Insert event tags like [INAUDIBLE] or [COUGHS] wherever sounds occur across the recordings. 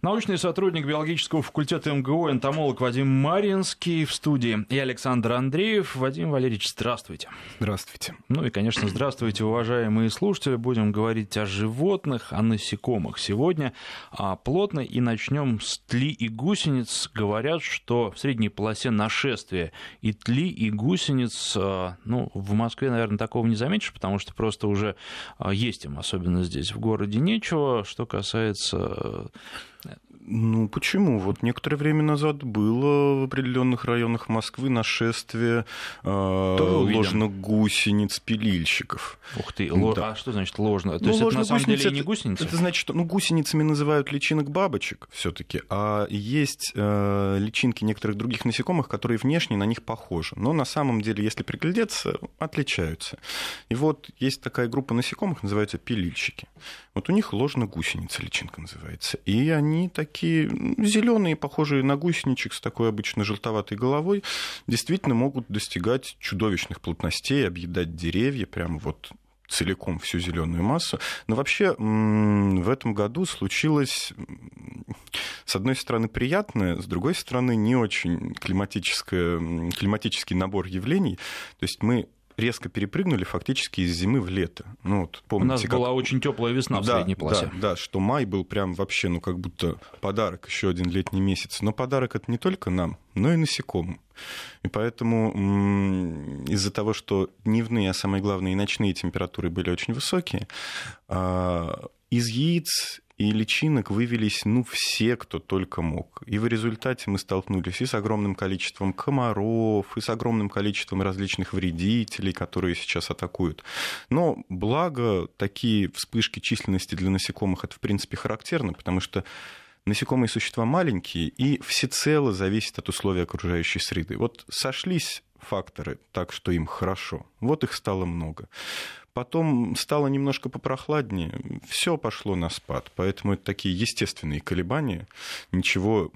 Научный сотрудник биологического факультета МГУ, энтомолог Вадим Маринский в студии и Александр Андреев. Вадим Валерьевич, здравствуйте. Здравствуйте. Ну и, конечно, здравствуйте, уважаемые слушатели. Будем говорить о животных, о насекомых сегодня а плотно и начнем с тли и гусениц. Говорят, что в средней полосе нашествия и тли, и гусениц, а, ну, в Москве, наверное, такого не заметишь, потому что просто уже а, есть им, особенно здесь в городе, нечего. Что касается ну, почему? Вот некоторое время назад было в определенных районах Москвы нашествие э, ложных гусениц пилильщиков. Ух ты, ло... да. а что значит ложно? То ну, есть это на самом деле это, не гусеницы? Это значит, что ну, гусеницами называют личинок бабочек все таки а есть э, личинки некоторых других насекомых, которые внешне на них похожи. Но на самом деле, если приглядеться, отличаются. И вот есть такая группа насекомых, называется пилильщики. Вот у них ложно-гусеница личинка называется. И они такие зеленые, похожие на гусеничек с такой обычно желтоватой головой, действительно могут достигать чудовищных плотностей, объедать деревья, прямо вот целиком всю зеленую массу. Но вообще в этом году случилось, с одной стороны, приятное, с другой стороны, не очень климатическое, климатический набор явлений. То есть мы резко перепрыгнули фактически из зимы в лето. Ну, вот, помните, У нас как... была очень теплая весна в да, средней полосе. Да, да, что май был прям вообще, ну, как будто подарок, еще один летний месяц. Но подарок это не только нам, но и насекомым. И поэтому из-за того, что дневные, а самое главное, и ночные температуры были очень высокие, а, из яиц и личинок вывелись, ну, все, кто только мог. И в результате мы столкнулись и с огромным количеством комаров, и с огромным количеством различных вредителей, которые сейчас атакуют. Но благо такие вспышки численности для насекомых это, в принципе, характерно, потому что насекомые существа маленькие и всецело зависят от условий окружающей среды. Вот сошлись факторы так, что им хорошо. Вот их стало много. Потом стало немножко попрохладнее, все пошло на спад. Поэтому это такие естественные колебания. Ничего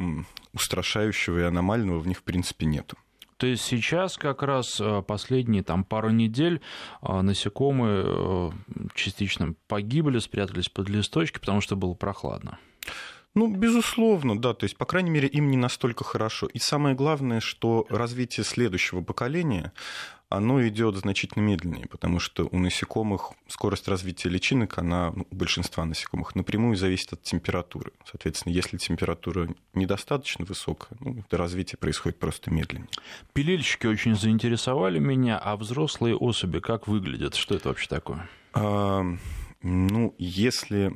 устрашающего и аномального в них, в принципе, нету. То есть сейчас как раз э, последние там, пару недель э, насекомые э, частично погибли, спрятались под листочки, потому что было прохладно. Ну, безусловно, да. То есть, по крайней мере, им не настолько хорошо. И самое главное, что развитие следующего поколения, оно идет значительно медленнее, потому что у насекомых скорость развития личинок, она ну, у большинства насекомых напрямую зависит от температуры. Соответственно, если температура недостаточно высокая, ну, это развитие происходит просто медленнее. Пилильщики очень заинтересовали меня, а взрослые особи как выглядят? Что это вообще такое? Ну, если,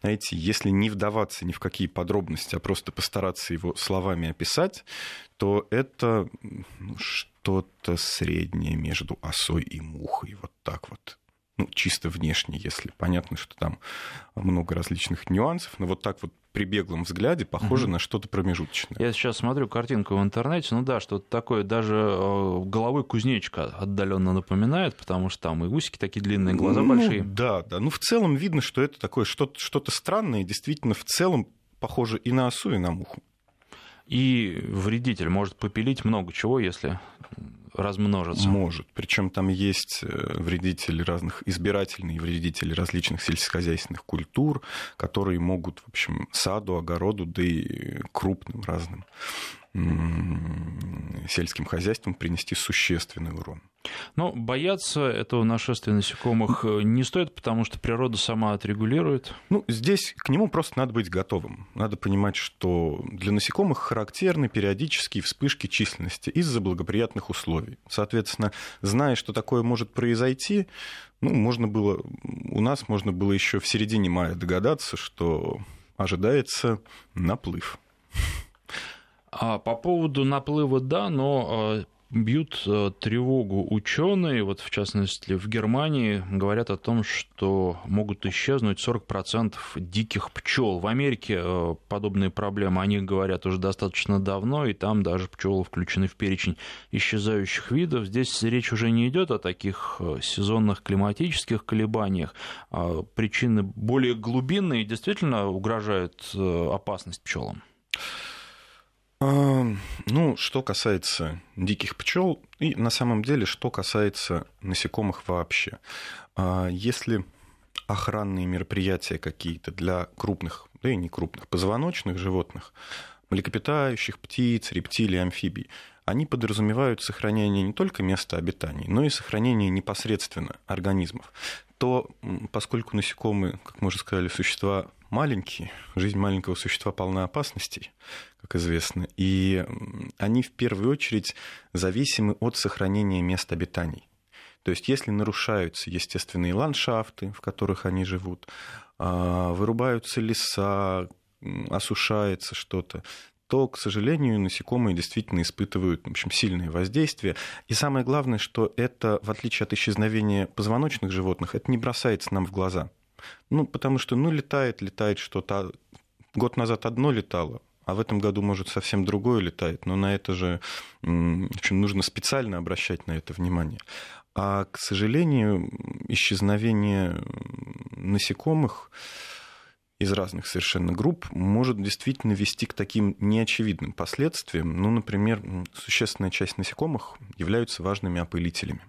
знаете, если не вдаваться ни в какие подробности, а просто постараться его словами описать, то это что-то среднее между осой и мухой. Вот так вот ну, чисто внешне, если понятно, что там много различных нюансов, но вот так вот при беглом взгляде похоже угу. на что-то промежуточное. Я сейчас смотрю картинку в интернете, ну да, что-то такое даже э, головой кузнечика отдаленно напоминает, потому что там и усики такие длинные, глаза ну, большие. Да, да. Ну, в целом видно, что это такое что-то, что-то странное, действительно, в целом похоже и на осу, и на муху. И вредитель может попилить много чего, если размножится. Может. Причем там есть э, вредители разных, избирательные вредители различных сельскохозяйственных культур, которые могут, в общем, саду, огороду, да и крупным разным сельским хозяйствам принести существенный урон. Но бояться этого нашествия насекомых э, не стоит, потому что природа сама отрегулирует. Ну, здесь к нему просто надо быть готовым. Надо понимать, что для насекомых характерны периодические вспышки численности из-за благоприятных условий. Соответственно, зная, что такое может произойти, ну, можно было, у нас можно было еще в середине мая догадаться, что ожидается наплыв. А по поводу наплыва, да, но а, бьют а, тревогу ученые, вот в частности в Германии говорят о том, что могут исчезнуть 40% диких пчел. В Америке а, подобные проблемы, они говорят уже достаточно давно, и там даже пчелы включены в перечень исчезающих видов. Здесь речь уже не идет о таких сезонных климатических колебаниях. Причины более глубинные действительно угрожают опасность пчелам. Ну, что касается диких пчел, и на самом деле, что касается насекомых вообще. А, если охранные мероприятия какие-то для крупных, да и не крупных, позвоночных животных, млекопитающих, птиц, рептилий, амфибий, они подразумевают сохранение не только места обитания, но и сохранение непосредственно организмов. То, поскольку насекомые, как мы уже сказали, существа маленькие, жизнь маленького существа полна опасностей, как известно, и они в первую очередь зависимы от сохранения мест обитаний. То есть если нарушаются естественные ландшафты, в которых они живут, а, вырубаются леса, осушается что-то, то, к сожалению, насекомые действительно испытывают в общем, сильное воздействие. И самое главное, что это, в отличие от исчезновения позвоночных животных, это не бросается нам в глаза. Ну, потому что, ну, летает, летает что-то. Год назад одно летало, а в этом году, может, совсем другое летает. Но на это же общем, нужно специально обращать на это внимание. А, к сожалению, исчезновение насекомых из разных совершенно групп может действительно вести к таким неочевидным последствиям. Ну, например, существенная часть насекомых являются важными опылителями.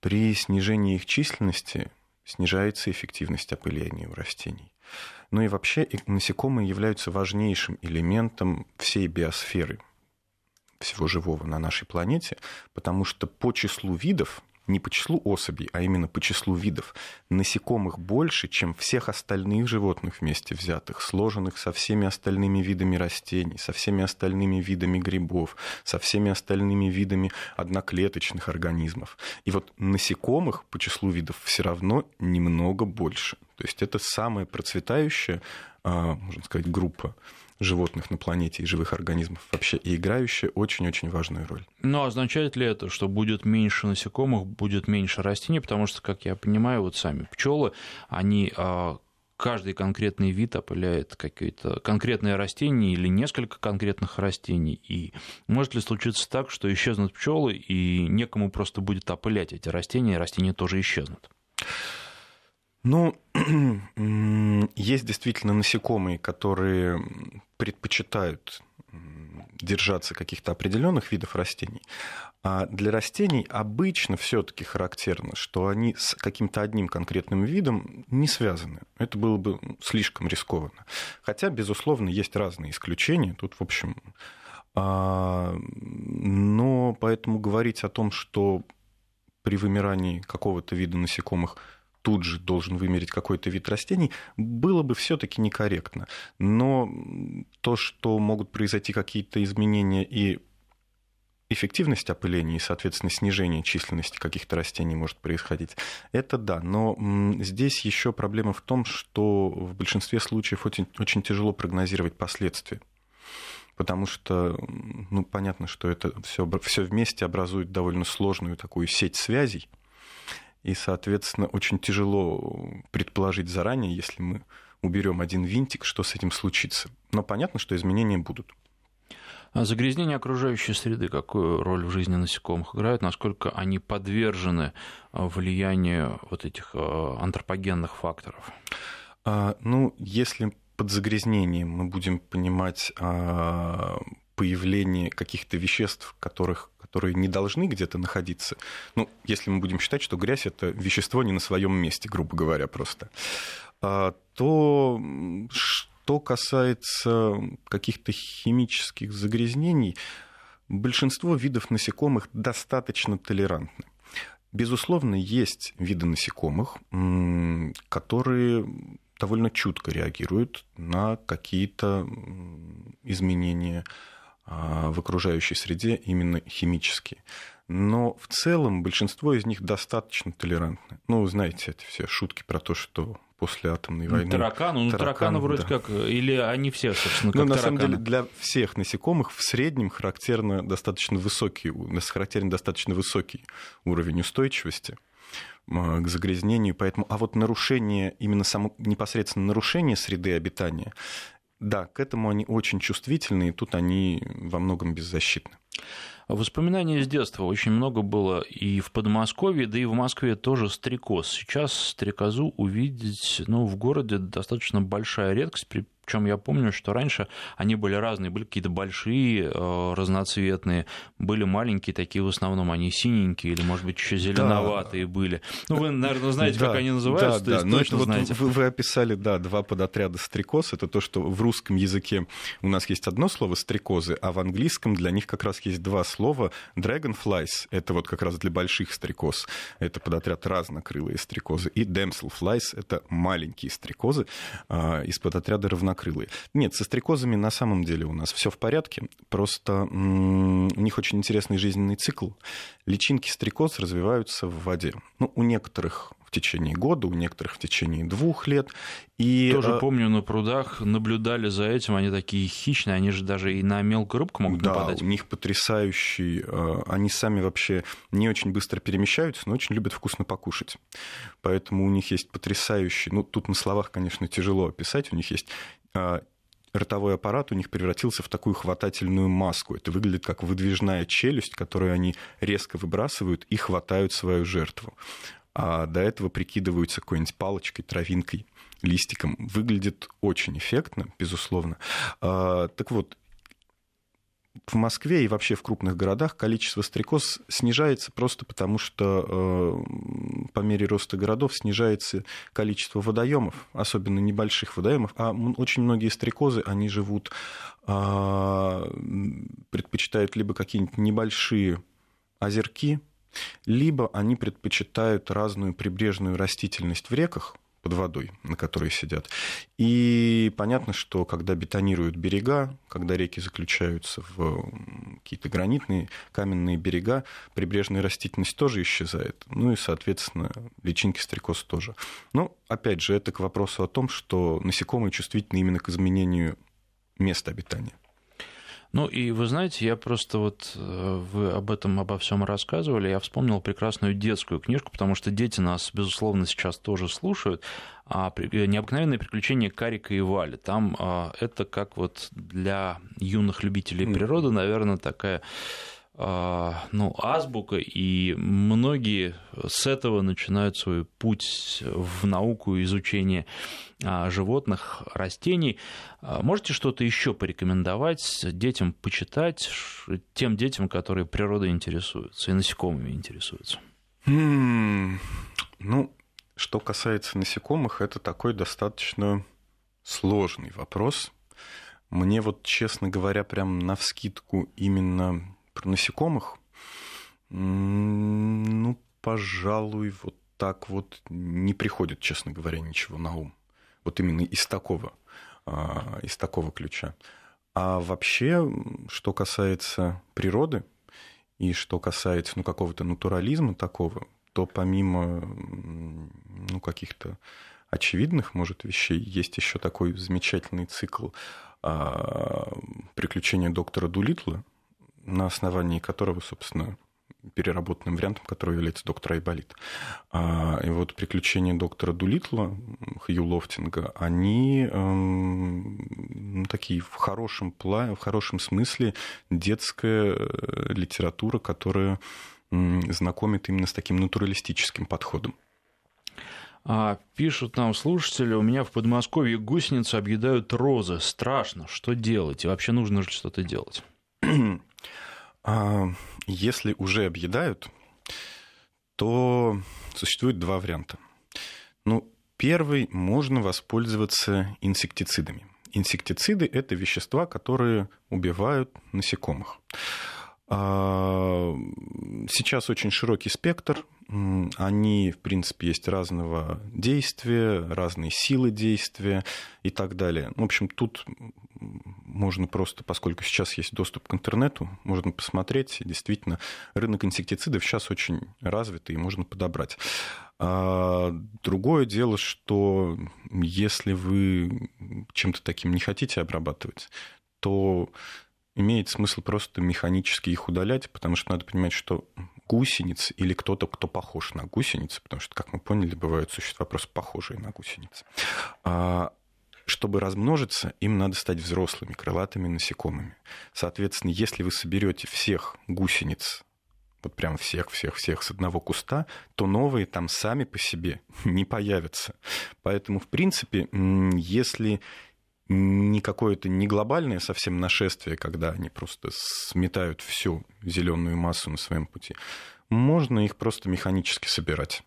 При снижении их численности снижается эффективность опыления у растений. Ну и вообще насекомые являются важнейшим элементом всей биосферы всего живого на нашей планете, потому что по числу видов не по числу особей, а именно по числу видов. Насекомых больше, чем всех остальных животных вместе взятых, сложенных со всеми остальными видами растений, со всеми остальными видами грибов, со всеми остальными видами одноклеточных организмов. И вот насекомых по числу видов все равно немного больше. То есть это самая процветающая, а, можно сказать, группа животных на планете и живых организмов вообще, и играющая очень-очень важную роль. Но означает ли это, что будет меньше насекомых, будет меньше растений? Потому что, как я понимаю, вот сами пчелы, они а, каждый конкретный вид опыляет какое-то конкретное растение или несколько конкретных растений. И может ли случиться так, что исчезнут пчелы, и некому просто будет опылять эти растения, и растения тоже исчезнут? Ну, [CLEARS THROAT] есть действительно насекомые, которые предпочитают держаться каких-то определенных видов растений. А для растений обычно все-таки характерно, что они с каким-то одним конкретным видом не связаны. Это было бы слишком рискованно. Хотя, безусловно, есть разные исключения. Тут, в общем, а, но поэтому говорить о том, что при вымирании какого-то вида насекомых тут же должен вымереть какой-то вид растений, было бы все-таки некорректно. Но то, что могут произойти какие-то изменения и эффективность опыления и, соответственно, снижение численности каких-то растений может происходить. Это да, но здесь еще проблема в том, что в большинстве случаев очень, очень тяжело прогнозировать последствия. Потому что, ну, понятно, что это все, все вместе образует довольно сложную такую сеть связей, и, соответственно, очень тяжело предположить заранее, если мы уберем один винтик, что с этим случится. Но понятно, что изменения будут. А загрязнение окружающей среды какую роль в жизни насекомых играет? Насколько они подвержены а, влиянию вот этих а, антропогенных факторов? А, ну, если под загрязнением мы будем понимать появление каких-то веществ, которых которые не должны где-то находиться. Ну, если мы будем считать, что грязь это вещество не на своем месте, грубо говоря, просто, а, то что касается каких-то химических загрязнений, большинство видов насекомых достаточно толерантны. Безусловно, есть виды насекомых, которые довольно чутко реагируют на какие-то изменения в окружающей среде именно химические. Но в целом большинство из них достаточно толерантны. Ну, знаете, эти все шутки про то, что после атомной войны... Тараканы, ну, тараканы вроде да. как, или они все, собственно, как Ну, на тараканы. самом деле, для всех насекомых в среднем характерно достаточно высокий, характерен достаточно высокий уровень устойчивости к загрязнению, поэтому, а вот нарушение, именно само, непосредственно нарушение среды обитания, да, к этому они очень чувствительны, и тут они во многом беззащитны. Воспоминаний из детства очень много было и в Подмосковье, да и в Москве тоже стрекоз. Сейчас стрекозу увидеть ну, в городе достаточно большая редкость, Причем я помню, что раньше они были разные, были какие-то большие, э, разноцветные, были маленькие такие в основном, они синенькие или, может быть, еще зеленоватые да. были. Ну, вы, наверное, знаете, да, как они называются, да, то есть да. точно это знаете. Вот вы, вы описали, да, два подотряда стрекоз. Это то, что в русском языке у нас есть одно слово стрекозы, а в английском для них как раз есть два слова. Dragonflies — это вот как раз для больших стрекоз. Это подотряд разнокрылые стрекозы. И damselflies — это маленькие стрекозы а, из подотряда равнокрылые. Нет, со стрекозами на самом деле у нас все в порядке. Просто у них очень интересный жизненный цикл. Личинки стрекоз развиваются в воде. Ну, у некоторых в течение года, у некоторых в течение двух лет. И, Тоже а... помню, на прудах наблюдали за этим, они такие хищные, они же даже и на мелкую рыбку могут да, нападать. у них потрясающий, а, они сами вообще не очень быстро перемещаются, но очень любят вкусно покушать. Поэтому у них есть потрясающий, ну тут на словах, конечно, тяжело описать, у них есть ротовой аппарат у них превратился в такую хватательную маску. Это выглядит как выдвижная челюсть, которую они резко выбрасывают и хватают свою жертву. А до этого прикидываются какой-нибудь палочкой, травинкой, листиком. Выглядит очень эффектно, безусловно. А, так вот, в Москве и вообще в крупных городах количество стрекоз снижается просто потому, что э, по мере роста городов снижается количество водоемов, особенно небольших водоемов, а очень многие стрекозы, они живут, э, предпочитают либо какие-нибудь небольшие озерки, либо они предпочитают разную прибрежную растительность в реках, под водой, на которой сидят. И понятно, что когда бетонируют берега, когда реки заключаются в какие-то гранитные каменные берега, прибрежная растительность тоже исчезает. Ну и, соответственно, личинки стрекоз тоже. Но, опять же, это к вопросу о том, что насекомые чувствительны именно к изменению места обитания. Ну и вы знаете, я просто вот э, вы об этом обо всем рассказывали, я вспомнил прекрасную детскую книжку, потому что дети нас, безусловно, сейчас тоже слушают. А э, необыкновенные приключения Карика и Вали. Там а, это как вот для юных любителей природы, наверное, такая ну, азбука, и многие с этого начинают свой путь в науку изучения а, животных, растений. А, можете что-то еще порекомендовать детям почитать, тем детям, которые природой интересуются и насекомыми интересуются? Mm, ну, что касается насекомых, это такой достаточно сложный вопрос. Мне вот, честно говоря, прям на вскидку именно про насекомых, ну, пожалуй, вот так вот не приходит, честно говоря, ничего на ум. Вот именно из такого, а, из такого ключа. А вообще, что касается природы и что касается ну, какого-то натурализма такого, то помимо ну, каких-то очевидных, может, вещей, есть еще такой замечательный цикл а, приключения доктора Дулитла, на основании которого, собственно, переработанным вариантом, который является доктор Айболит. А, и вот приключения доктора Дулитла, Хью Лофтинга, они эм, такие в хорошем, плане, в хорошем смысле детская э, литература, которая знакомит именно с таким натуралистическим подходом. А, пишут нам слушатели, у меня в Подмосковье гусеницы объедают розы. Страшно. Что делать? И вообще нужно же что-то делать? [CLEARS THROAT] А, если уже объедают, то существует два варианта. Ну, первый, можно воспользоваться инсектицидами. Инсектициды – это вещества, которые убивают насекомых. А, сейчас очень широкий спектр. Они, в принципе, есть разного действия, разные силы действия и так далее. В общем, тут можно просто, поскольку сейчас есть доступ к интернету, можно посмотреть. Действительно, рынок инсектицидов сейчас очень развит, и можно подобрать. А другое дело, что если вы чем-то таким не хотите обрабатывать, то имеет смысл просто механически их удалять, потому что надо понимать, что гусениц или кто-то, кто похож на гусеницы, потому что, как мы поняли, бывают существа просто похожие на гусеницы. Чтобы размножиться, им надо стать взрослыми, крылатыми насекомыми. Соответственно, если вы соберете всех гусениц, вот прям всех-всех-всех с одного куста, то новые там сами по себе [LAUGHS] не появятся. Поэтому, в принципе, если не какое-то не глобальное совсем нашествие, когда они просто сметают всю зеленую массу на своем пути, можно их просто механически собирать.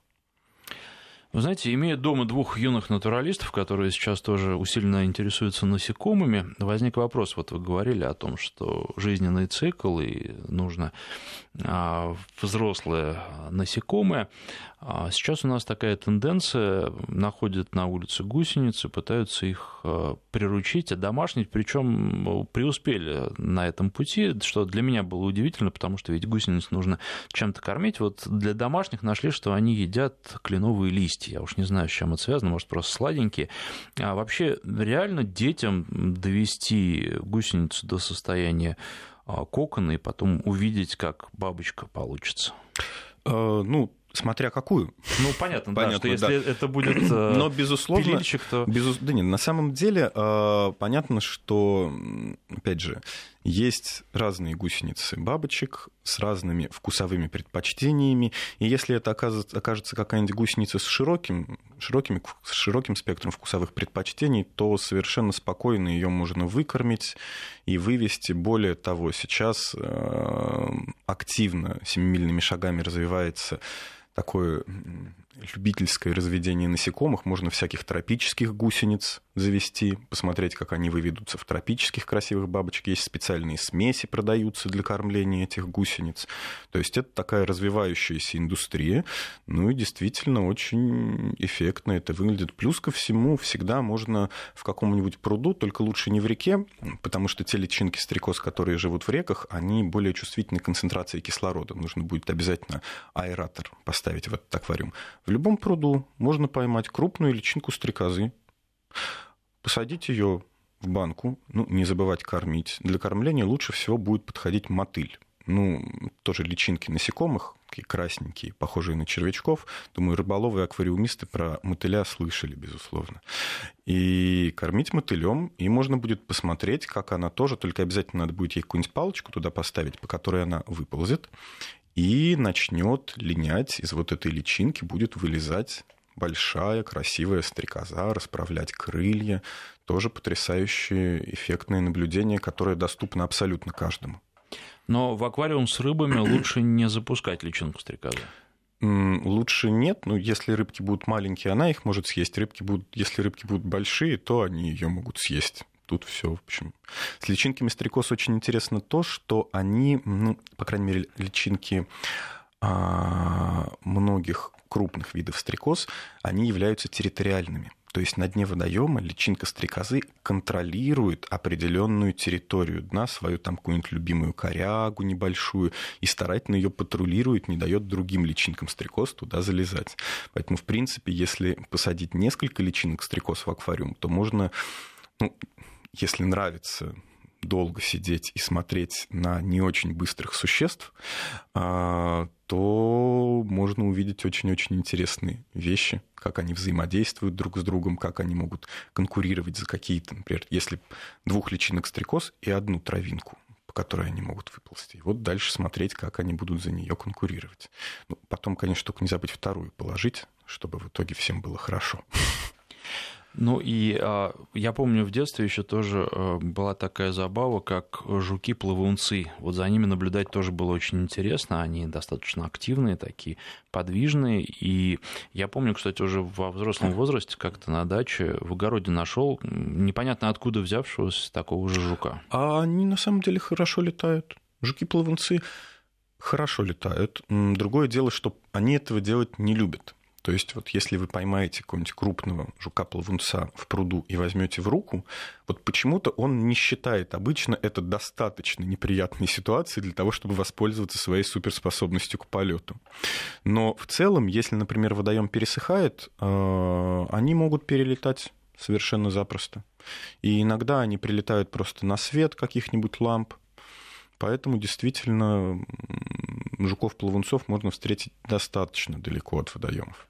Вы знаете, имея дома двух юных натуралистов, которые сейчас тоже усиленно интересуются насекомыми, возник вопрос. Вот вы говорили о том, что жизненный цикл и нужно а, взрослое насекомое. А сейчас у нас такая тенденция, находят на улице гусеницы, пытаются их а, приручить, одомашнить, причем преуспели на этом пути, что для меня было удивительно, потому что ведь гусениц нужно чем-то кормить. Вот для домашних нашли, что они едят кленовые листья. Я уж не знаю, с чем это связано, может, просто сладенькие. А вообще реально детям довести гусеницу до состояния а, кокона и потом увидеть, как бабочка получится? Э, ну, смотря какую. Ну, понятно, понятно да, что если да. это будет э, Но, безусловно, пилильщик, то... Безус... Да нет, на самом деле э, понятно, что, опять же, есть разные гусеницы бабочек с разными вкусовыми предпочтениями, и если это окажется, какая-нибудь гусеница с широким, широким, с широким спектром вкусовых предпочтений, то совершенно спокойно ее можно выкормить и вывести. Более того, сейчас э, активно семимильными шагами развивается такое любительское разведение насекомых. Можно всяких тропических гусениц завести, посмотреть, как они выведутся в тропических красивых бабочек. Есть специальные смеси продаются для кормления этих гусениц. То есть это такая развивающаяся индустрия. Ну и действительно очень эффектно это выглядит. Плюс ко всему всегда можно в каком-нибудь пруду, только лучше не в реке, потому что те личинки стрекоз, которые живут в реках, они более чувствительны к концентрации кислорода. Нужно будет обязательно аэратор поставить в этот аквариум. В любом пруду можно поймать крупную личинку стрекозы, посадить ее в банку, ну, не забывать кормить. Для кормления лучше всего будет подходить мотыль. Ну, тоже личинки насекомых, такие красненькие, похожие на червячков. Думаю, рыболовы и аквариумисты про мотыля слышали, безусловно. И кормить мотылем, и можно будет посмотреть, как она тоже, только обязательно надо будет ей какую-нибудь палочку туда поставить, по которой она выползет, и начнет линять из вот этой личинки, будет вылезать большая, красивая стрекоза, расправлять крылья. Тоже потрясающее эффектное наблюдение, которое доступно абсолютно каждому. Но в аквариум с рыбами лучше не запускать личинку стрекозы. Лучше нет, но если рыбки будут маленькие, она их может съесть. Рыбки будут, если рыбки будут большие, то они ее могут съесть тут все, в общем. С личинками стрекоз очень интересно то, что они, ну, по крайней мере, личинки а, многих крупных видов стрекоз, они являются территориальными. То есть на дне водоема личинка стрекозы контролирует определенную территорию дна, свою там какую-нибудь любимую корягу небольшую, и старательно ее патрулирует, не дает другим личинкам стрекоз туда залезать. Поэтому, в принципе, если посадить несколько личинок стрекоз в аквариум, то можно ну, если нравится долго сидеть и смотреть на не очень быстрых существ, а, то можно увидеть очень-очень интересные вещи, как они взаимодействуют друг с другом, как они могут конкурировать за какие-то, например, если двух личинок стрекоз и одну травинку, по которой они могут выползти. И вот дальше смотреть, как они будут за нее конкурировать. Ну, потом, конечно, только не забыть вторую положить, чтобы в итоге всем было хорошо. Ну и а, я помню в детстве еще тоже а, была такая забава, как жуки-плавунцы. Вот за ними наблюдать тоже было очень интересно. Они достаточно активные, такие подвижные. И я помню, кстати, уже во взрослом возрасте как-то на даче в огороде нашел непонятно откуда взявшегося такого же жука. А они на самом деле хорошо летают. Жуки-плавунцы хорошо летают. Другое дело, что они этого делать не любят. То есть вот если вы поймаете какого-нибудь крупного жука-плавунца в пруду и возьмете в руку, вот почему-то он не считает обычно это достаточно неприятной ситуацией для того, чтобы воспользоваться своей суперспособностью к полету. Но в целом, если, например, водоем пересыхает, э, они могут перелетать совершенно запросто. И иногда они прилетают просто на свет каких-нибудь ламп, Поэтому действительно жуков-плавунцов можно встретить достаточно далеко от водоемов.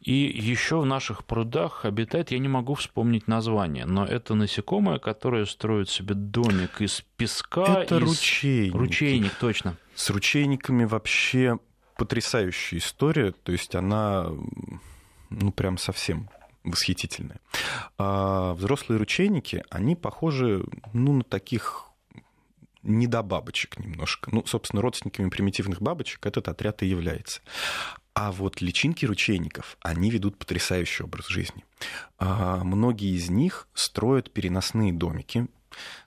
И еще в наших прудах обитает, я не могу вспомнить название, но это насекомое, которое строит себе домик из песка. Это из... ручейник. Ручейник, точно. С ручейниками вообще потрясающая история. То есть она, ну, прям совсем восхитительное. А взрослые ручейники, они похожи ну, на таких не до бабочек немножко. Ну, собственно, родственниками примитивных бабочек этот отряд и является. А вот личинки ручейников, они ведут потрясающий образ жизни. А многие из них строят переносные домики,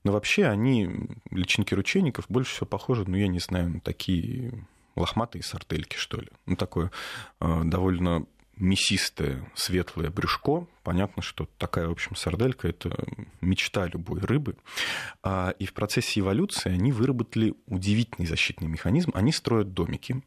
но вообще они, личинки ручейников, больше всего похожи, ну, я не знаю, на такие лохматые сардельки, что ли. Ну, такое э, довольно мясистое светлое брюшко. Понятно, что такая, в общем, сарделька – это мечта любой рыбы. А, и в процессе эволюции они выработали удивительный защитный механизм. Они строят домики.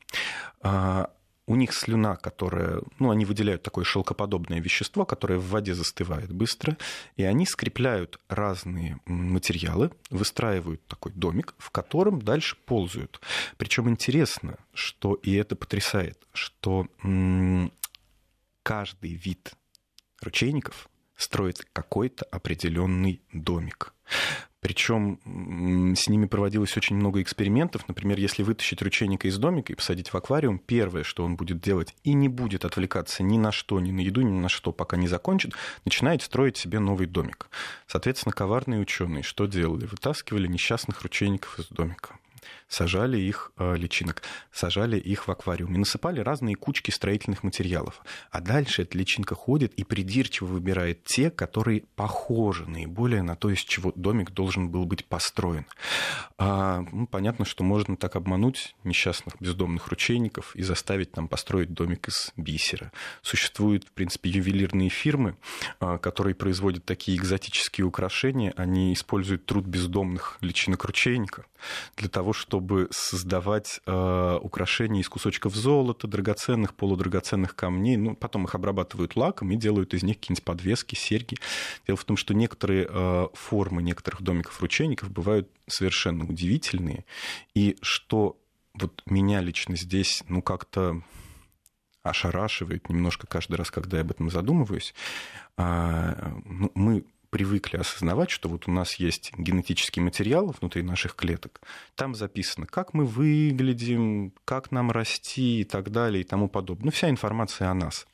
У них слюна, которая, ну, они выделяют такое шелкоподобное вещество, которое в воде застывает быстро, и они скрепляют разные материалы, выстраивают такой домик, в котором дальше ползают. Причем интересно, что, и это потрясает, что каждый вид ручейников строит какой-то определенный домик. Причем с ними проводилось очень много экспериментов. Например, если вытащить ручейника из домика и посадить в аквариум, первое, что он будет делать, и не будет отвлекаться ни на что, ни на еду, ни на что, пока не закончит, начинает строить себе новый домик. Соответственно, коварные ученые что делали? Вытаскивали несчастных ручейников из домика сажали их э, личинок, сажали их в аквариум и насыпали разные кучки строительных материалов. А дальше эта личинка ходит и придирчиво выбирает те, которые похожи наиболее на то, из чего домик должен был быть построен. А, ну, понятно, что можно так обмануть несчастных бездомных ручейников и заставить нам построить домик из бисера. Существуют, в принципе, ювелирные фирмы, а, которые производят такие экзотические украшения. Они используют труд бездомных личинок ручейника для того, чтобы создавать э, украшения из кусочков золота, драгоценных, полудрагоценных камней. Ну, потом их обрабатывают лаком и делают из них какие-нибудь подвески, серьги. Дело в том, что некоторые э, формы некоторых домиков ручейников бывают совершенно удивительные. И что вот меня лично здесь, ну, как-то ошарашивает немножко каждый раз, когда я об этом задумываюсь. А, ну, мы привыкли осознавать, что вот у нас есть генетический материал внутри наших клеток, там записано, как мы выглядим, как нам расти и так далее и тому подобное. Ну, вся информация о нас.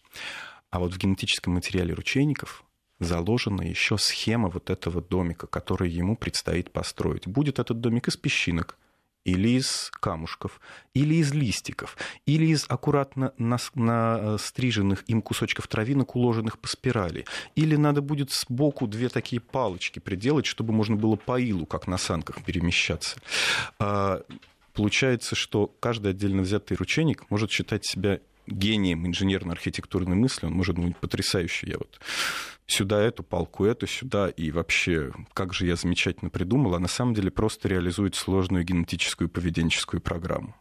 А вот в генетическом материале ручейников заложена еще схема вот этого домика, который ему предстоит построить. Будет этот домик из песчинок, или из камушков, или из листиков, или из аккуратно настриженных им кусочков травинок, уложенных по спирали. Или надо будет сбоку две такие палочки приделать, чтобы можно было по илу, как на санках, перемещаться. А, получается, что каждый отдельно взятый ручейник может считать себя гением инженерно-архитектурной мысли, он может быть потрясающий. Я вот сюда эту палку, эту сюда, и вообще, как же я замечательно придумал, а на самом деле просто реализует сложную генетическую поведенческую программу.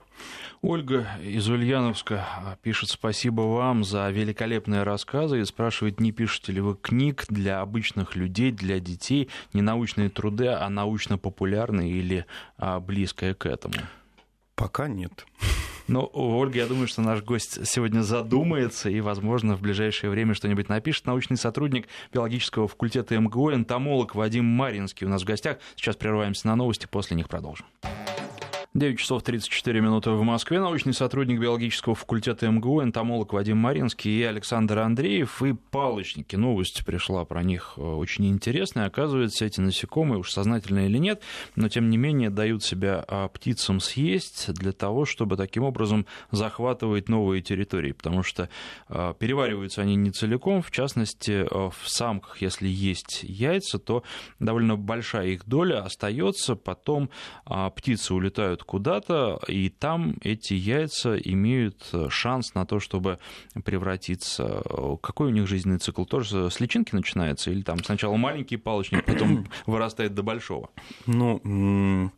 Ольга из Ульяновска пишет спасибо вам за великолепные рассказы и спрашивает, не пишете ли вы книг для обычных людей, для детей, не научные труды, а научно-популярные или а, близкое к этому? Пока нет. Ну, Ольга, я думаю, что наш гость сегодня задумается и, возможно, в ближайшее время что-нибудь напишет. Научный сотрудник биологического факультета МГУ, энтомолог Вадим Маринский у нас в гостях. Сейчас прерываемся на новости, после них продолжим. 9 часов 34 минуты в Москве. Научный сотрудник биологического факультета МГУ, энтомолог Вадим Маринский и Александр Андреев. И палочники. Новость пришла про них э, очень интересная. Оказывается, эти насекомые, уж сознательно или нет, но тем не менее дают себя а, птицам съесть для того, чтобы таким образом захватывать новые территории. Потому что а, перевариваются они не целиком. В частности, э, в самках, если есть яйца, то довольно большая их доля остается. Потом а, птицы улетают куда-то, и там эти яйца имеют э, шанс на то, чтобы превратиться. Какой у них жизненный цикл? Тоже с личинки начинается? Или там сначала маленький палочник, потом [CLEARS THROAT] вырастает до большого? Ну,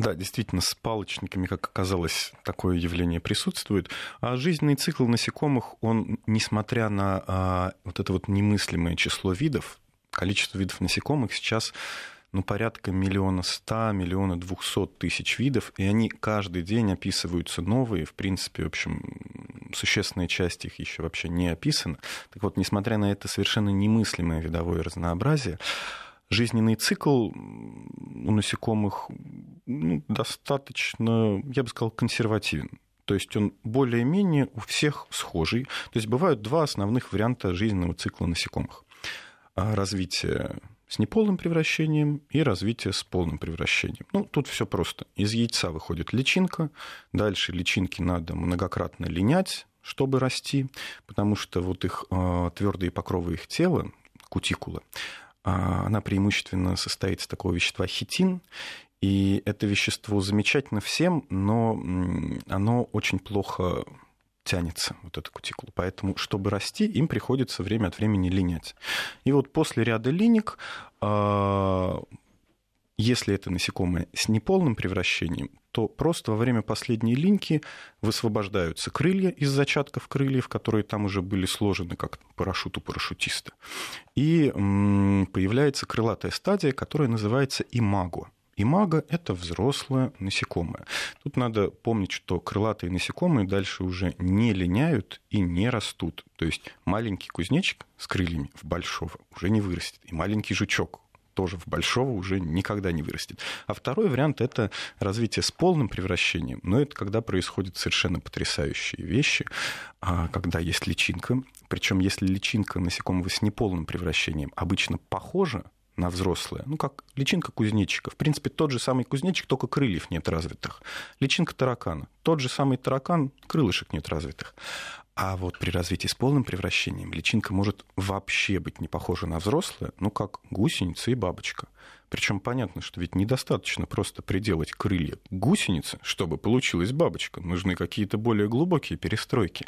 да, действительно, с палочниками, как оказалось, такое явление присутствует. А жизненный цикл насекомых, он, несмотря на а, вот это вот немыслимое число видов, количество видов насекомых сейчас ну, порядка миллиона ста, миллиона двухсот тысяч видов, и они каждый день описываются новые. В принципе, в общем, существенная часть их еще вообще не описана. Так вот, несмотря на это совершенно немыслимое видовое разнообразие, жизненный цикл у насекомых ну, достаточно, я бы сказал, консервативен. То есть он более-менее у всех схожий. То есть бывают два основных варианта жизненного цикла насекомых. А, развитие с неполным превращением и развитие с полным превращением. Ну, тут все просто. Из яйца выходит личинка, дальше личинки надо многократно линять, чтобы расти, потому что вот их а, твердые покровы их тела, кутикула, а, она преимущественно состоит из такого вещества хитин, и это вещество замечательно всем, но оно очень плохо тянется, вот эта кутикула. Поэтому, чтобы расти, им приходится время от времени линять. И вот после ряда линик, а, если это насекомое с неполным превращением, то просто во время последней линьки высвобождаются крылья из зачатков крыльев, которые там уже были сложены как парашют у парашютиста. И появляется крылатая стадия, которая называется имаго. Имага – это взрослое насекомое. Тут надо помнить, что крылатые насекомые дальше уже не линяют и не растут. То есть маленький кузнечик с крыльями в большого уже не вырастет. И маленький жучок тоже в большого уже никогда не вырастет. А второй вариант – это развитие с полным превращением. Но это когда происходят совершенно потрясающие вещи, а, когда есть личинка. Причем если личинка насекомого с неполным превращением обычно похожа на взрослое. Ну, как личинка кузнечика. В принципе, тот же самый кузнечик, только крыльев нет развитых. Личинка таракана. Тот же самый таракан, крылышек нет развитых. А вот при развитии с полным превращением личинка может вообще быть не похожа на взрослое, ну, как гусеница и бабочка. Причем понятно, что ведь недостаточно просто приделать крылья гусеницы, чтобы получилась бабочка. Нужны какие-то более глубокие перестройки.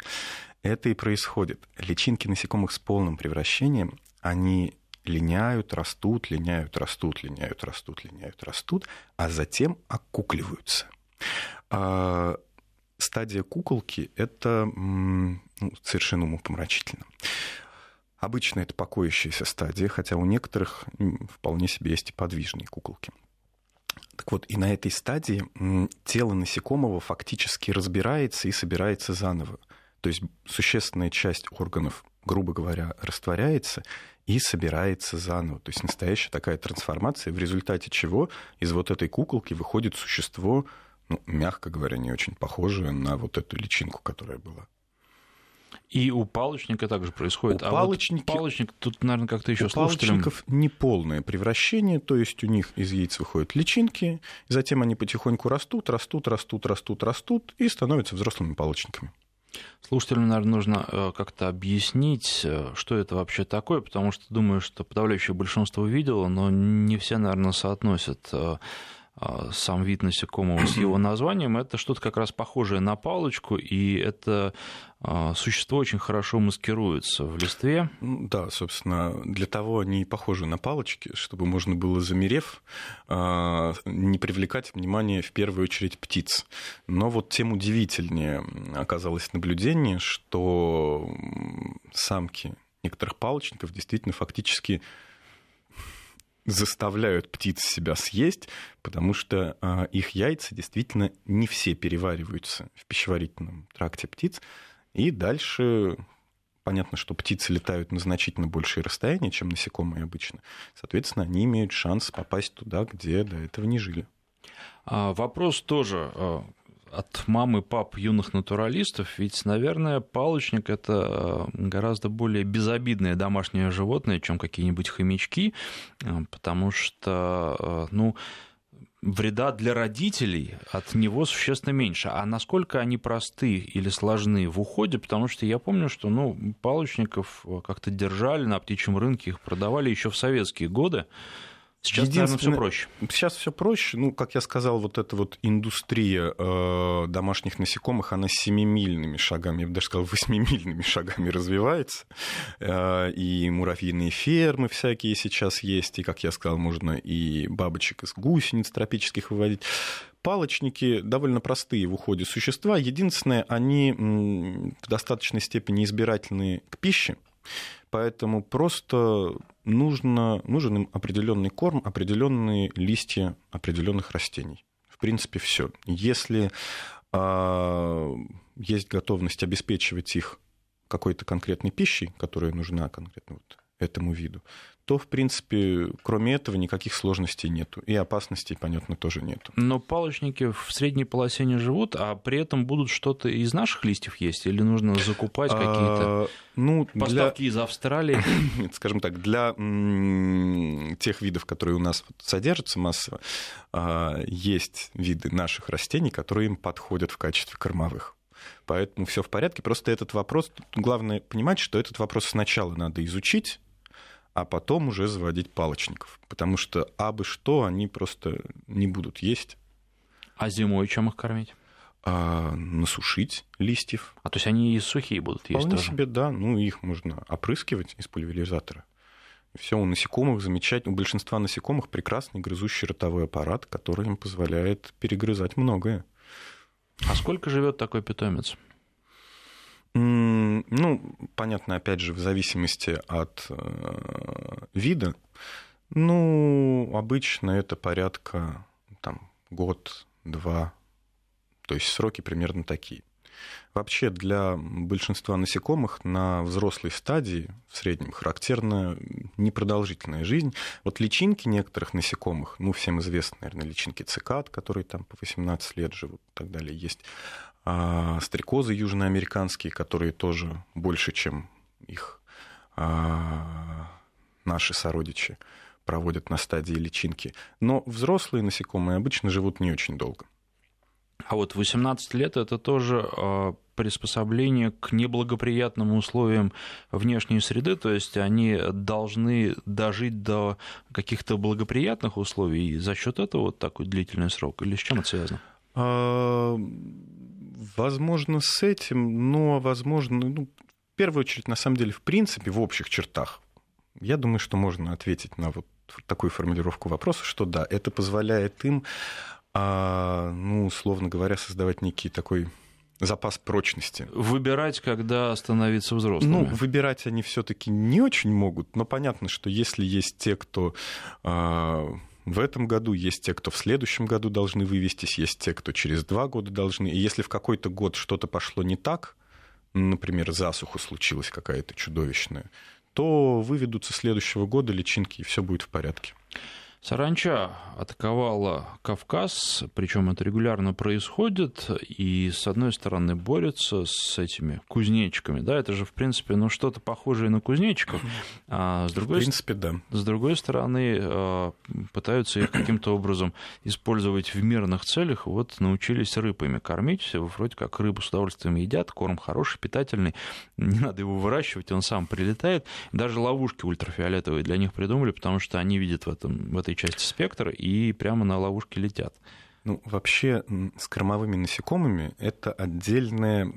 Это и происходит. Личинки насекомых с полным превращением, они линяют, растут, линяют, растут, линяют, растут, линяют, растут, а затем окукливаются. А, стадия куколки – это ну, совершенно умопомрачительно. Обычно это покоящаяся стадия, хотя у некоторых вполне себе есть и подвижные куколки. Так вот, и на этой стадии тело насекомого фактически разбирается и собирается заново. То есть существенная часть органов, грубо говоря, растворяется, и собирается заново. То есть настоящая такая трансформация, в результате чего из вот этой куколки выходит существо, ну, мягко говоря, не очень похожее на вот эту личинку, которая была. И у палочника также происходит. У а палочники... вот палочник тут, наверное, как-то еще у слушателям... палочников неполное превращение, то есть у них из яиц выходят личинки, затем они потихоньку растут, растут, растут, растут, растут и становятся взрослыми палочниками. Слушателям, наверное, нужно э, как-то объяснить, э, что это вообще такое, потому что думаю, что подавляющее большинство видело, но не все, наверное, соотносят э, сам вид насекомого с его названием, это что-то как раз похожее на палочку, и это существо очень хорошо маскируется в листве. Да, собственно, для того они и похожи на палочки, чтобы можно было, замерев, не привлекать внимание в первую очередь птиц. Но вот тем удивительнее оказалось наблюдение, что самки некоторых палочников действительно фактически заставляют птиц себя съесть, потому что а, их яйца действительно не все перевариваются в пищеварительном тракте птиц. И дальше понятно, что птицы летают на значительно большие расстояния, чем насекомые обычно. Соответственно, они имеют шанс попасть туда, где до этого не жили. А, вопрос тоже а, от мамы пап юных натуралистов, ведь, наверное, палочник это э, гораздо более безобидное домашнее животное, чем какие-нибудь хомячки, э, потому что, э, ну, вреда для родителей от него существенно меньше. А насколько они просты или сложны в уходе, потому что я помню, что ну, палочников как-то держали на птичьем рынке, их продавали еще в советские годы. Сейчас, наверное, все проще. Сейчас все проще. Ну, как я сказал, вот эта вот индустрия э, домашних насекомых, она семимильными шагами, я бы даже сказал, восьмимильными [LAUGHS] шагами развивается. Э, и муравьиные фермы всякие сейчас есть, и, как я сказал, можно и бабочек из гусениц тропических выводить палочники довольно простые в уходе существа. Единственное, они в достаточной степени избирательны к пище. Поэтому просто нужно, нужен им определенный корм, определенные листья определенных растений. В принципе, все. Если э, есть готовность обеспечивать их какой-то конкретной пищей, которая нужна конкретно вот этому виду, то, в принципе, кроме этого никаких сложностей нету. И опасностей, понятно, тоже нету. Но палочники в средней полосе не живут, а при этом будут что-то из наших листьев есть? Или нужно закупать а, какие-то ну, поставки для... из Австралии? [COUGHS] Скажем так, для тех видов, которые у нас содержатся массово, а, есть виды наших растений, которые им подходят в качестве кормовых. Поэтому все в порядке. Просто этот вопрос, главное понимать, что этот вопрос сначала надо изучить, а потом уже заводить палочников. Потому что абы что они просто не будут есть. А зимой чем их кормить? А, насушить листьев. А то есть они и сухие будут есть Вполне тоже? себе, да. Ну, их можно опрыскивать из пульверизатора. Все у насекомых замечательно. У большинства насекомых прекрасный грызущий ротовой аппарат, который им позволяет перегрызать многое. А сколько живет такой питомец? Ну, понятно, опять же, в зависимости от э, вида. Ну, обычно это порядка там, год-два. То есть сроки примерно такие. Вообще для большинства насекомых на взрослой стадии в среднем характерна непродолжительная жизнь. Вот личинки некоторых насекомых, ну, всем известны, наверное, личинки цикад, которые там по 18 лет живут и так далее, есть а стрекозы южноамериканские, которые тоже больше, чем их а, наши сородичи проводят на стадии личинки. Но взрослые насекомые обычно живут не очень долго. А вот 18 лет это тоже а, приспособление к неблагоприятным условиям внешней среды, то есть они должны дожить до каких-то благоприятных условий, и за счет этого вот такой длительный срок, или с чем это связано? Возможно, с этим, но, возможно, ну, в первую очередь, на самом деле, в принципе, в общих чертах, я думаю, что можно ответить на вот такую формулировку вопроса, что да, это позволяет им а, ну, условно говоря, создавать некий такой запас прочности. Выбирать, когда становиться взрослыми. Ну, выбирать они все-таки не очень могут, но понятно, что если есть те, кто а, в этом году, есть те, кто в следующем году должны вывестись, есть те, кто через два года должны. И если в какой-то год что-то пошло не так, например, засуха случилась какая-то чудовищная, то выведутся следующего года личинки, и все будет в порядке. Саранча атаковала Кавказ, причем это регулярно происходит, и с одной стороны борется с этими кузнечиками, да, это же в принципе ну что-то похожее на кузнечиков, а с другой, в принципе, да. с другой стороны а, пытаются их каким-то образом использовать в мирных целях, вот научились рыбами кормить, вроде как рыбу с удовольствием едят, корм хороший, питательный, не надо его выращивать, он сам прилетает, даже ловушки ультрафиолетовые для них придумали, потому что они видят в этом в этой этой части спектра и прямо на ловушки летят. Ну, вообще с кормовыми насекомыми это отдельная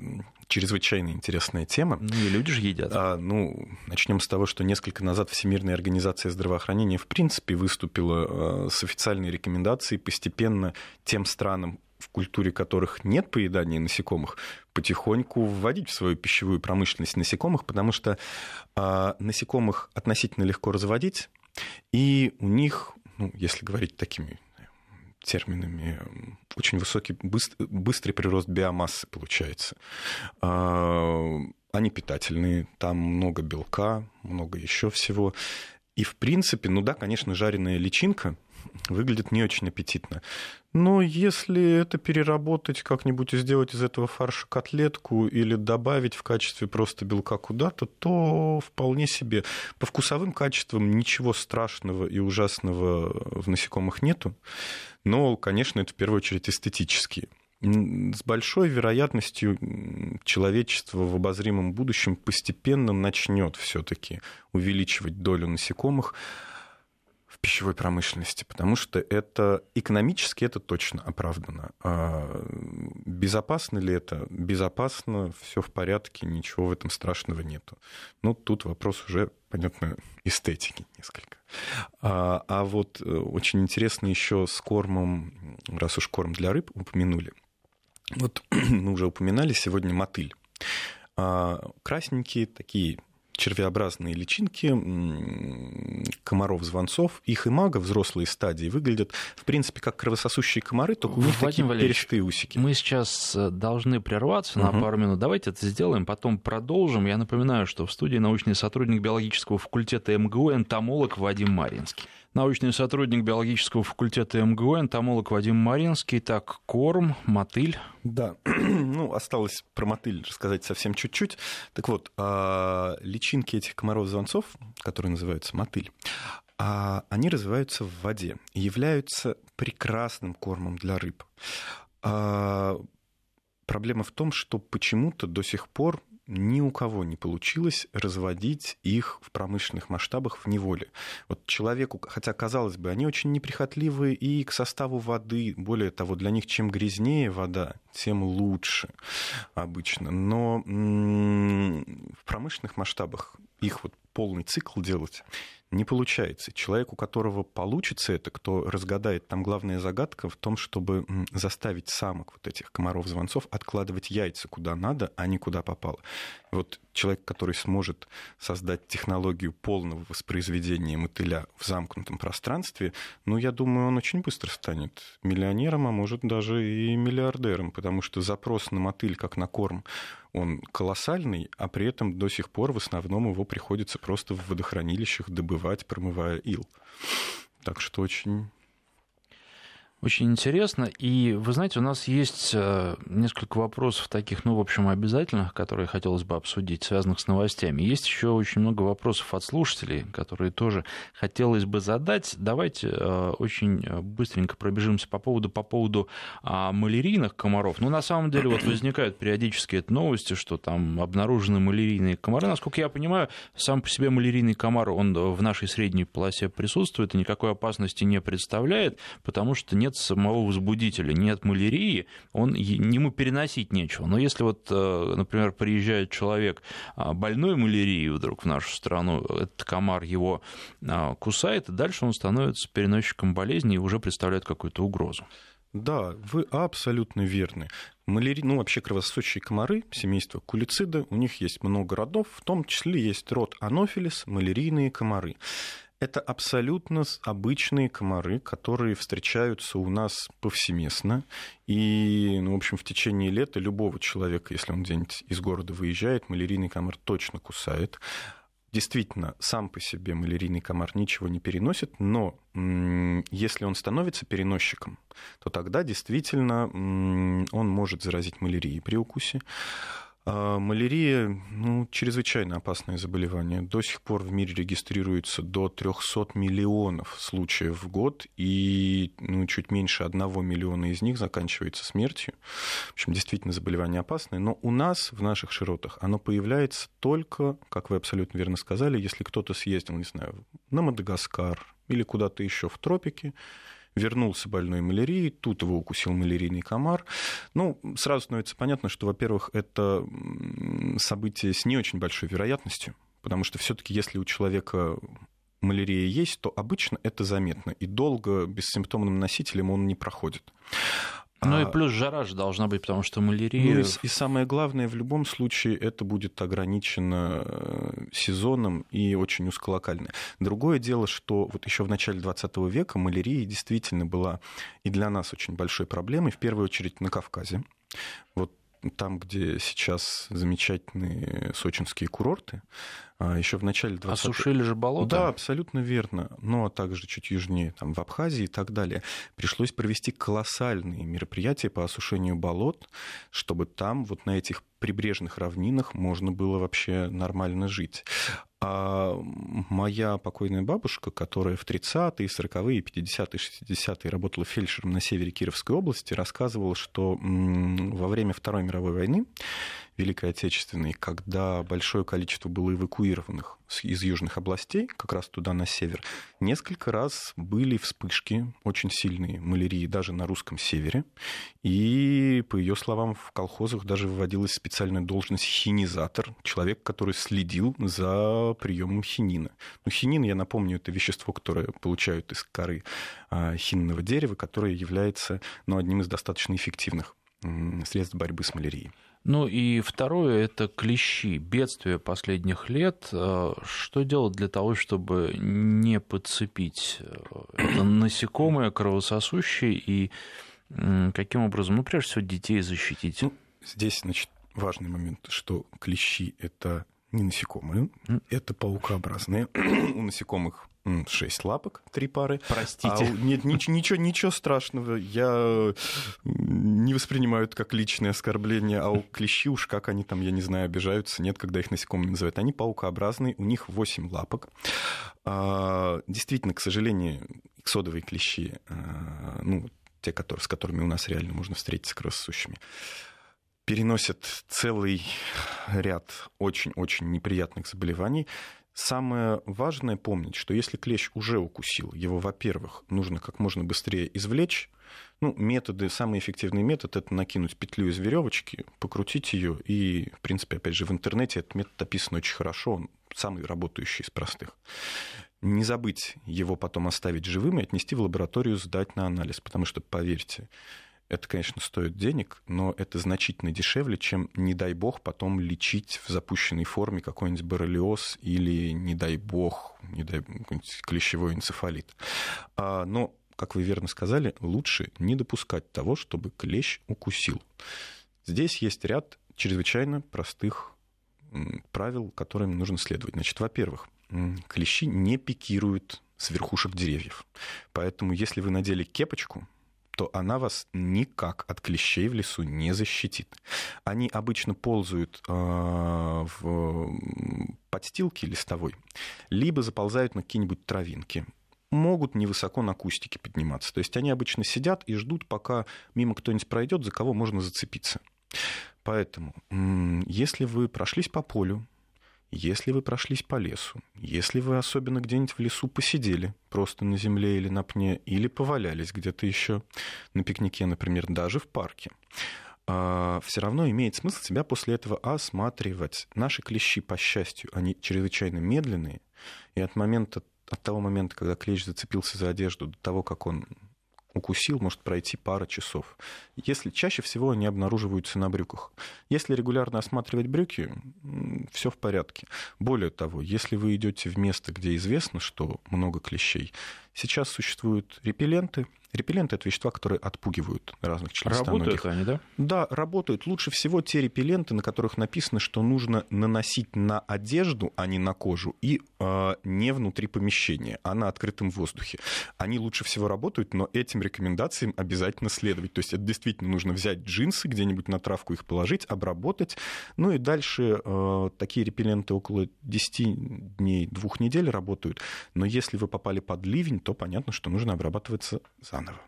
чрезвычайно интересная тема. Ну, и люди же едят. А, ну, начнем с того, что несколько назад Всемирная организация здравоохранения в принципе выступила а, с официальной рекомендацией постепенно тем странам, в культуре которых нет поедания насекомых, потихоньку вводить в свою пищевую промышленность насекомых, потому что а, насекомых относительно легко разводить, и у них ну, если говорить такими терминами, очень высокий, быстрый, быстрый прирост биомассы получается. А, они питательные, там много белка, много еще всего. И, в принципе, ну да, конечно, жареная личинка выглядит не очень аппетитно. Но если это переработать как-нибудь и сделать из этого фарша котлетку или добавить в качестве просто белка куда-то, то вполне себе. По вкусовым качествам ничего страшного и ужасного в насекомых нету. Но, конечно, это в первую очередь эстетические. С большой вероятностью человечество в обозримом будущем постепенно начнет все-таки увеличивать долю насекомых пищевой промышленности, потому что это экономически это точно оправдано. А безопасно ли это? Безопасно, все в порядке, ничего в этом страшного нету. Ну, тут вопрос уже, понятно, эстетики несколько. А, а вот э, очень интересно еще с кормом, раз уж корм для рыб упомянули. Вот [CLEARS THROAT] мы уже упоминали сегодня мотыль. А, красненькие такие червеобразные личинки комаров-звонцов. Их имага, взрослые стадии, выглядят, в принципе, как кровососущие комары, только у них Вадим такие перистые усики. Мы сейчас э, должны прерваться на угу. пару минут. Давайте это сделаем, потом продолжим. Я напоминаю, что в студии научный сотрудник биологического факультета МГУ, энтомолог Вадим Маринский научный сотрудник биологического факультета МГУ, энтомолог Вадим Маринский. Так, корм, мотыль. Да, [CLEARS THROAT] ну, осталось про мотыль рассказать совсем чуть-чуть. Так вот, а, личинки этих комаров-звонцов, которые называются мотыль, а, они развиваются в воде и являются прекрасным кормом для рыб. А, проблема в том, что почему-то до сих пор ни у кого не получилось разводить их в промышленных масштабах в неволе. Вот человеку, хотя казалось бы, они очень неприхотливы и к составу воды, более того, для них чем грязнее вода, тем лучше обычно. Но в промышленных масштабах их вот полный цикл делать не получается. Человек, у которого получится это, кто разгадает, там главная загадка в том, чтобы заставить самок вот этих комаров-звонцов откладывать яйца куда надо, а не куда попало. Вот человек, который сможет создать технологию полного воспроизведения мотыля в замкнутом пространстве, ну, я думаю, он очень быстро станет миллионером, а может даже и миллиардером, потому что запрос на мотыль как на корм, он колоссальный, а при этом до сих пор в основном его приходится просто в водохранилищах добывать, промывая ил. Так что очень очень интересно. И вы знаете, у нас есть э, несколько вопросов таких, ну, в общем, обязательных, которые хотелось бы обсудить, связанных с новостями. Есть еще очень много вопросов от слушателей, которые тоже хотелось бы задать. Давайте э, очень быстренько пробежимся по поводу, по поводу а, малярийных комаров. Ну, на самом деле, вот возникают периодически эти новости, что там обнаружены малярийные комары. Насколько я понимаю, сам по себе малярийный комар, он в нашей средней полосе присутствует и никакой опасности не представляет, потому что нет самого возбудителя, нет малярии, он, ему переносить нечего. Но если вот, э, например, приезжает человек а, больной малярией вдруг в нашу страну, этот комар его а, кусает, и дальше он становится переносчиком болезни и уже представляет какую-то угрозу. Да, вы абсолютно верны. Маляри... Ну, вообще кровососущие комары, семейство кулицида, у них есть много родов, в том числе есть род анофилис, малярийные комары. Это абсолютно обычные комары, которые встречаются у нас повсеместно. И, ну, в общем, в течение лета любого человека, если он где-нибудь из города выезжает, малярийный комар точно кусает. Действительно, сам по себе малярийный комар ничего не переносит, но если он становится переносчиком, то тогда действительно он может заразить малярией при укусе. А малярия ну, чрезвычайно опасное заболевание. До сих пор в мире регистрируется до 300 миллионов случаев в год, и ну, чуть меньше одного миллиона из них заканчивается смертью. В общем, действительно заболевание опасное. Но у нас, в наших широтах, оно появляется только, как вы абсолютно верно сказали, если кто-то съездил, не знаю, на Мадагаскар или куда-то еще в тропике, вернулся больной малярией, тут его укусил малярийный комар. Ну, сразу становится понятно, что, во-первых, это событие с не очень большой вероятностью, потому что все-таки если у человека малярия есть, то обычно это заметно, и долго бессимптомным носителем он не проходит. Ну и а, плюс жара же должна быть, потому что малярия... Ну и, и самое главное, в любом случае это будет ограничено э, сезоном и очень узколокально. Другое дело, что вот еще в начале 20 века малярия действительно была и для нас очень большой проблемой, в первую очередь на Кавказе. Вот там, где сейчас замечательные сочинские курорты, а, еще в начале 20 Осушили же болото? Да, абсолютно верно. Но ну, а также чуть южнее, там, в Абхазии и так далее. Пришлось провести колоссальные мероприятия по осушению болот, чтобы там, вот на этих прибрежных равнинах можно было вообще нормально жить. А моя покойная бабушка, которая в 30-е, 40-е, 50-е, 60-е работала фельдшером на севере Кировской области, рассказывала, что во время Второй мировой войны Великой Отечественной, когда большое количество было эвакуированных из южных областей, как раз туда на север, несколько раз были вспышки очень сильные малярии даже на русском севере. И, по ее словам, в колхозах даже выводилась специальная должность хинизатор, человек, который следил за приемом хинина. Ну, хинин, я напомню, это вещество, которое получают из коры а, хинного дерева, которое является ну, одним из достаточно эффективных средств борьбы с малярией. Ну и второе – это клещи, бедствие последних лет. Э, что делать для того, чтобы не подцепить э, это насекомое кровососущее и каким образом, ну, прежде всего, детей защитить? Ну, здесь, значит, важный момент, что клещи – это не насекомые, это паукообразные. [CLEARS THROAT] У насекомых шесть лапок, три пары. Простите. А, нет, ничего, ничего страшного. Я не воспринимаю это как личное оскорбление, а у клещи уж как они там, я не знаю, обижаются. Нет, когда их насекомыми называют. Они паукообразные, у них восемь лапок. А, действительно, к сожалению, иксодовые клещи, а, ну, те, которые, с которыми у нас реально можно встретиться кровососущими, переносят целый ряд очень-очень неприятных заболеваний. Самое важное помнить, что если клещ уже укусил, его, во-первых, нужно как можно быстрее извлечь. Ну, методы, самый эффективный метод – это накинуть петлю из веревочки, покрутить ее, и, в принципе, опять же, в интернете этот метод описан очень хорошо, он самый работающий из простых. Не забыть его потом оставить живым и отнести в лабораторию, сдать на анализ, потому что, поверьте, это, конечно, стоит денег, но это значительно дешевле, чем, не дай бог, потом лечить в запущенной форме какой-нибудь боррелиоз или, не дай бог, не дай клещевой энцефалит. А, но, как вы верно сказали, лучше не допускать того, чтобы клещ укусил. Здесь есть ряд чрезвычайно простых правил, которым нужно следовать. Значит, во-первых, клещи не пикируют с верхушек деревьев. Поэтому, если вы надели кепочку, то она вас никак от клещей в лесу не защитит. Они обычно ползают э, в подстилке листовой, либо заползают на какие-нибудь травинки могут невысоко на кустике подниматься. То есть они обычно сидят и ждут, пока мимо кто-нибудь пройдет, за кого можно зацепиться. Поэтому, если вы прошлись по полю, если вы прошлись по лесу, если вы особенно где-нибудь в лесу посидели, просто на земле или на пне, или повалялись где-то еще на пикнике, например, даже в парке, а, все равно имеет смысл себя после этого осматривать. Наши клещи, по счастью, они чрезвычайно медленные, и от момента от того момента, когда клещ зацепился за одежду, до того, как он укусил, может пройти пара часов. Если чаще всего они обнаруживаются на брюках. Если регулярно осматривать брюки, все в порядке. Более того, если вы идете в место, где известно, что много клещей, сейчас существуют репелленты, Репелленты – это вещества, которые отпугивают разных членистоногих. Работают они, да? Да, работают. Лучше всего те репелленты, на которых написано, что нужно наносить на одежду, а не на кожу, и э, не внутри помещения, а на открытом воздухе. Они лучше всего работают, но этим рекомендациям обязательно следовать. То есть это действительно нужно взять джинсы, где-нибудь на травку их положить, обработать. Ну и дальше э, такие репелленты около 10 дней, двух недель работают. Но если вы попали под ливень, то понятно, что нужно обрабатываться заново.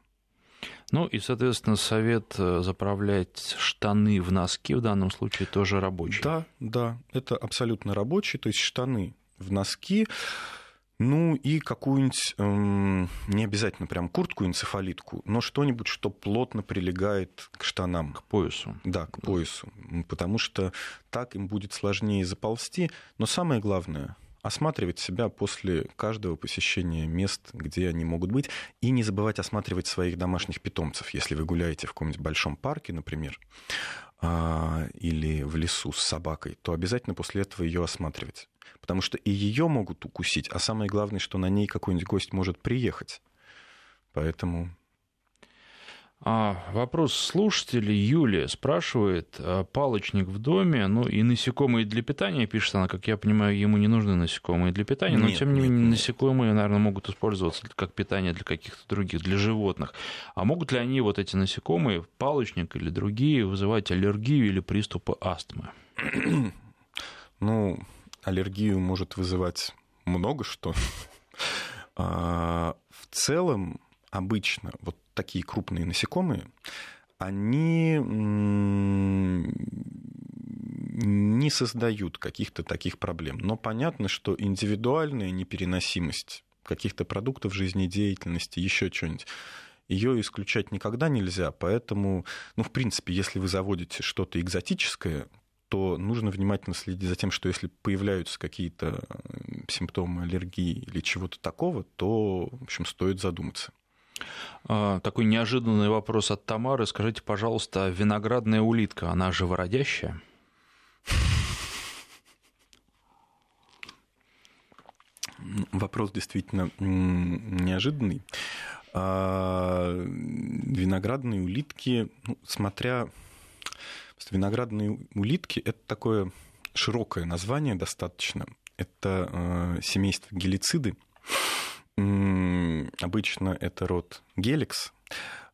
Ну и, соответственно, совет э, заправлять штаны в носки в данном случае тоже рабочий. Да, да, это абсолютно рабочий, то есть штаны в носки, ну и какую-нибудь, эм, не обязательно прям куртку энцефалитку, но что-нибудь, что плотно прилегает к штанам. К поясу. Да, к поясу, потому что так им будет сложнее заползти, но самое главное – осматривать себя после каждого посещения мест, где они могут быть, и не забывать осматривать своих домашних питомцев. Если вы гуляете в каком-нибудь большом парке, например, а, или в лесу с собакой, то обязательно после этого ее осматривать. Потому что и ее могут укусить, а самое главное, что на ней какой-нибудь гость может приехать. Поэтому а, вопрос слушателей. Юлия спрашивает, а, палочник в доме, ну и насекомые для питания, пишет она, как я понимаю, ему не нужны насекомые для питания, но нет, тем не менее насекомые, наверное, могут использоваться как питание для каких-то других, для животных. А могут ли они, вот эти насекомые, палочник или другие, вызывать аллергию или приступы астмы? [CLEARS THROAT] Ну, аллергию может вызывать много что. [LAUGHS] А, в целом, обычно вот такие крупные насекомые, они не создают каких-то таких проблем. Но понятно, что индивидуальная непереносимость каких-то продуктов жизнедеятельности, еще что-нибудь, ее исключать никогда нельзя, поэтому, ну, в принципе, если вы заводите что-то экзотическое, то нужно внимательно следить за тем, что если появляются какие-то симптомы аллергии или чего-то такого, то, в общем, стоит задуматься. А, такой неожиданный вопрос от Тамары. Скажите, пожалуйста, виноградная улитка, она живородящая? Вопрос действительно неожиданный. А, виноградные улитки, ну, смотря... Виноградные улитки – это такое широкое название достаточно. Это э, семейство гелициды. Обычно это род геликс.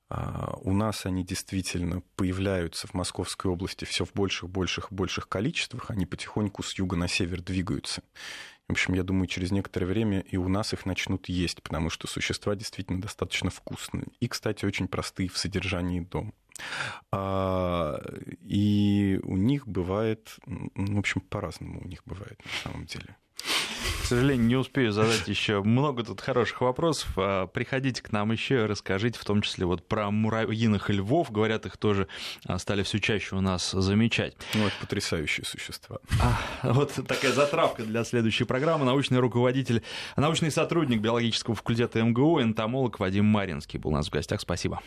А, у нас они действительно появляются в Московской области все в больших, больших, больших количествах. Они потихоньку с юга на север двигаются. В общем, я думаю, через некоторое время и у нас их начнут есть, потому что существа действительно достаточно вкусные. И, кстати, очень простые в содержании дома. А, и у них бывает, в общем, по-разному у них бывает на самом деле. К сожалению, не успею задать еще много тут хороших вопросов. А, приходите к нам еще и расскажите, в том числе вот про муравьиных львов. Говорят, их тоже а, стали все чаще у нас замечать. Ну, это потрясающие существа. А, вот такая затравка для следующей программы. Научный руководитель, научный сотрудник биологического факультета МГУ, энтомолог Вадим Маринский был у нас в гостях. Спасибо.